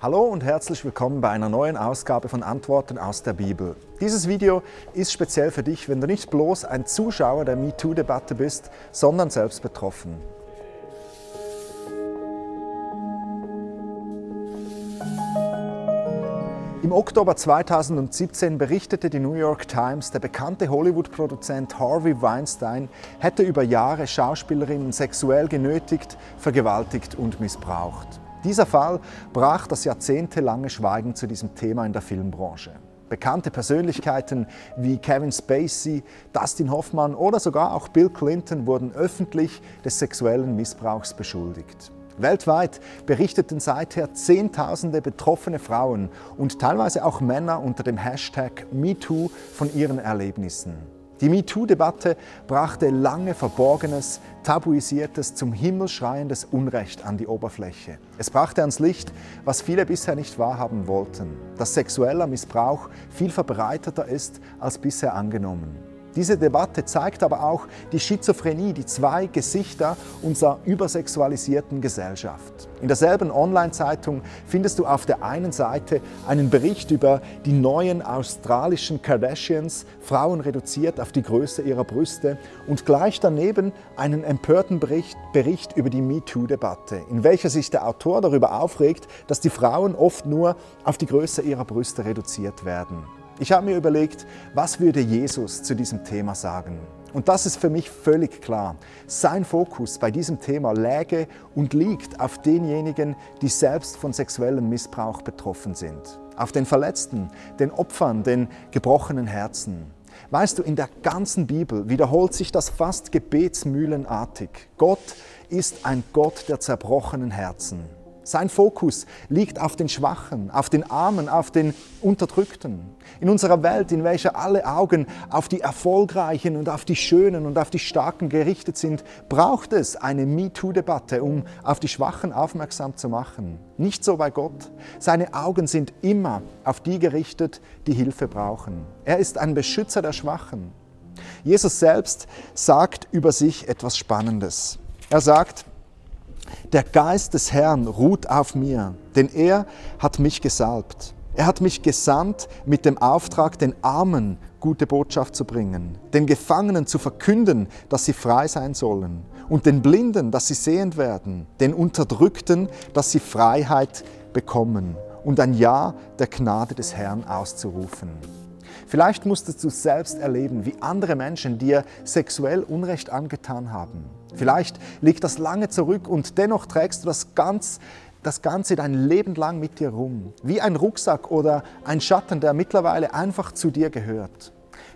Hallo und herzlich willkommen bei einer neuen Ausgabe von Antworten aus der Bibel. Dieses Video ist speziell für dich, wenn du nicht bloß ein Zuschauer der MeToo-Debatte bist, sondern selbst betroffen. Im Oktober 2017 berichtete die New York Times, der bekannte Hollywood-Produzent Harvey Weinstein hätte über Jahre Schauspielerinnen sexuell genötigt, vergewaltigt und missbraucht. Dieser Fall brach das jahrzehntelange Schweigen zu diesem Thema in der Filmbranche. Bekannte Persönlichkeiten wie Kevin Spacey, Dustin Hoffmann oder sogar auch Bill Clinton wurden öffentlich des sexuellen Missbrauchs beschuldigt. Weltweit berichteten seither Zehntausende betroffene Frauen und teilweise auch Männer unter dem Hashtag MeToo von ihren Erlebnissen. Die MeToo-Debatte brachte lange Verborgenes, Tabuisiertes, zum Himmel schreiendes Unrecht an die Oberfläche. Es brachte ans Licht, was viele bisher nicht wahrhaben wollten, dass sexueller Missbrauch viel verbreiteter ist als bisher angenommen. Diese Debatte zeigt aber auch die Schizophrenie, die zwei Gesichter unserer übersexualisierten Gesellschaft. In derselben Online-Zeitung findest du auf der einen Seite einen Bericht über die neuen australischen Kardashians, Frauen reduziert auf die Größe ihrer Brüste, und gleich daneben einen empörten Bericht, Bericht über die MeToo-Debatte, in welcher sich der Autor darüber aufregt, dass die Frauen oft nur auf die Größe ihrer Brüste reduziert werden. Ich habe mir überlegt, was würde Jesus zu diesem Thema sagen? Und das ist für mich völlig klar. Sein Fokus bei diesem Thema läge und liegt auf denjenigen, die selbst von sexuellem Missbrauch betroffen sind. Auf den Verletzten, den Opfern, den gebrochenen Herzen. Weißt du, in der ganzen Bibel wiederholt sich das fast gebetsmühlenartig. Gott ist ein Gott der zerbrochenen Herzen. Sein Fokus liegt auf den Schwachen, auf den Armen, auf den Unterdrückten. In unserer Welt, in welcher alle Augen auf die Erfolgreichen und auf die Schönen und auf die Starken gerichtet sind, braucht es eine MeToo-Debatte, um auf die Schwachen aufmerksam zu machen. Nicht so bei Gott. Seine Augen sind immer auf die gerichtet, die Hilfe brauchen. Er ist ein Beschützer der Schwachen. Jesus selbst sagt über sich etwas Spannendes. Er sagt, der Geist des Herrn ruht auf mir, denn er hat mich gesalbt. Er hat mich gesandt mit dem Auftrag, den Armen gute Botschaft zu bringen, den Gefangenen zu verkünden, dass sie frei sein sollen, und den Blinden, dass sie sehend werden, den Unterdrückten, dass sie Freiheit bekommen und ein Ja der Gnade des Herrn auszurufen. Vielleicht musstest du selbst erleben, wie andere Menschen dir sexuell Unrecht angetan haben. Vielleicht liegt das lange zurück und dennoch trägst du das, ganz, das Ganze dein Leben lang mit dir rum. Wie ein Rucksack oder ein Schatten, der mittlerweile einfach zu dir gehört.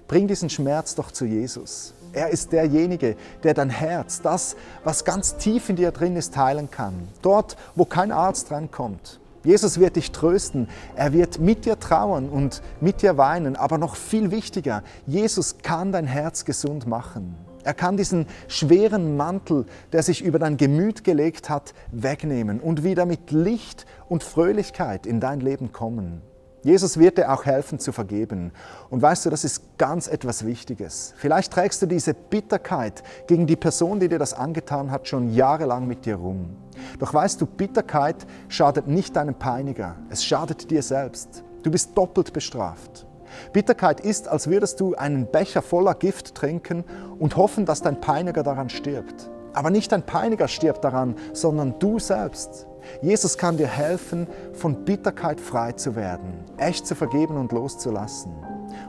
Bring diesen Schmerz doch zu Jesus. Er ist derjenige, der dein Herz, das, was ganz tief in dir drin ist, heilen kann. Dort, wo kein Arzt drankommt. Jesus wird dich trösten, er wird mit dir trauern und mit dir weinen, aber noch viel wichtiger, Jesus kann dein Herz gesund machen. Er kann diesen schweren Mantel, der sich über dein Gemüt gelegt hat, wegnehmen und wieder mit Licht und Fröhlichkeit in dein Leben kommen. Jesus wird dir auch helfen zu vergeben. Und weißt du, das ist ganz etwas Wichtiges. Vielleicht trägst du diese Bitterkeit gegen die Person, die dir das angetan hat, schon jahrelang mit dir rum. Doch weißt du, Bitterkeit schadet nicht deinem Peiniger, es schadet dir selbst. Du bist doppelt bestraft. Bitterkeit ist, als würdest du einen Becher voller Gift trinken und hoffen, dass dein Peiniger daran stirbt. Aber nicht dein Peiniger stirbt daran, sondern du selbst. Jesus kann dir helfen, von Bitterkeit frei zu werden, echt zu vergeben und loszulassen.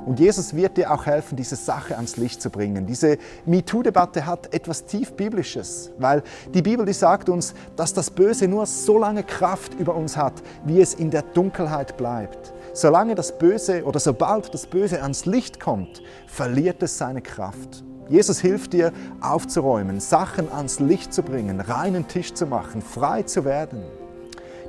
Und Jesus wird dir auch helfen, diese Sache ans Licht zu bringen. Diese MeToo-Debatte hat etwas tief Biblisches, weil die Bibel, die sagt uns, dass das Böse nur so lange Kraft über uns hat, wie es in der Dunkelheit bleibt. Solange das Böse oder sobald das Böse ans Licht kommt, verliert es seine Kraft. Jesus hilft dir aufzuräumen, Sachen ans Licht zu bringen, reinen Tisch zu machen, frei zu werden.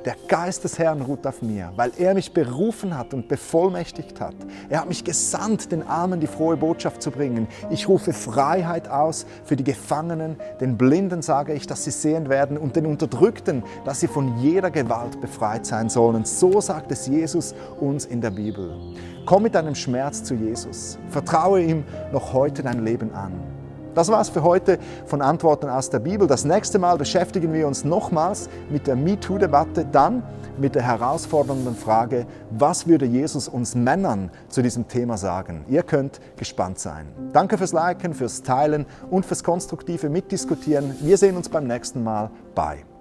Der Geist des Herrn ruht auf mir, weil er mich berufen hat und bevollmächtigt hat. Er hat mich gesandt, den Armen die frohe Botschaft zu bringen. Ich rufe Freiheit aus für die Gefangenen, den Blinden sage ich, dass sie sehen werden und den Unterdrückten, dass sie von jeder Gewalt befreit sein sollen. So sagt es Jesus uns in der Bibel. Komm mit deinem Schmerz zu Jesus. Vertraue ihm noch heute dein Leben an. Das war's für heute von Antworten aus der Bibel. Das nächste Mal beschäftigen wir uns nochmals mit der MeToo-Debatte, dann mit der herausfordernden Frage, was würde Jesus uns Männern zu diesem Thema sagen? Ihr könnt gespannt sein. Danke fürs Liken, fürs Teilen und fürs konstruktive Mitdiskutieren. Wir sehen uns beim nächsten Mal. Bye.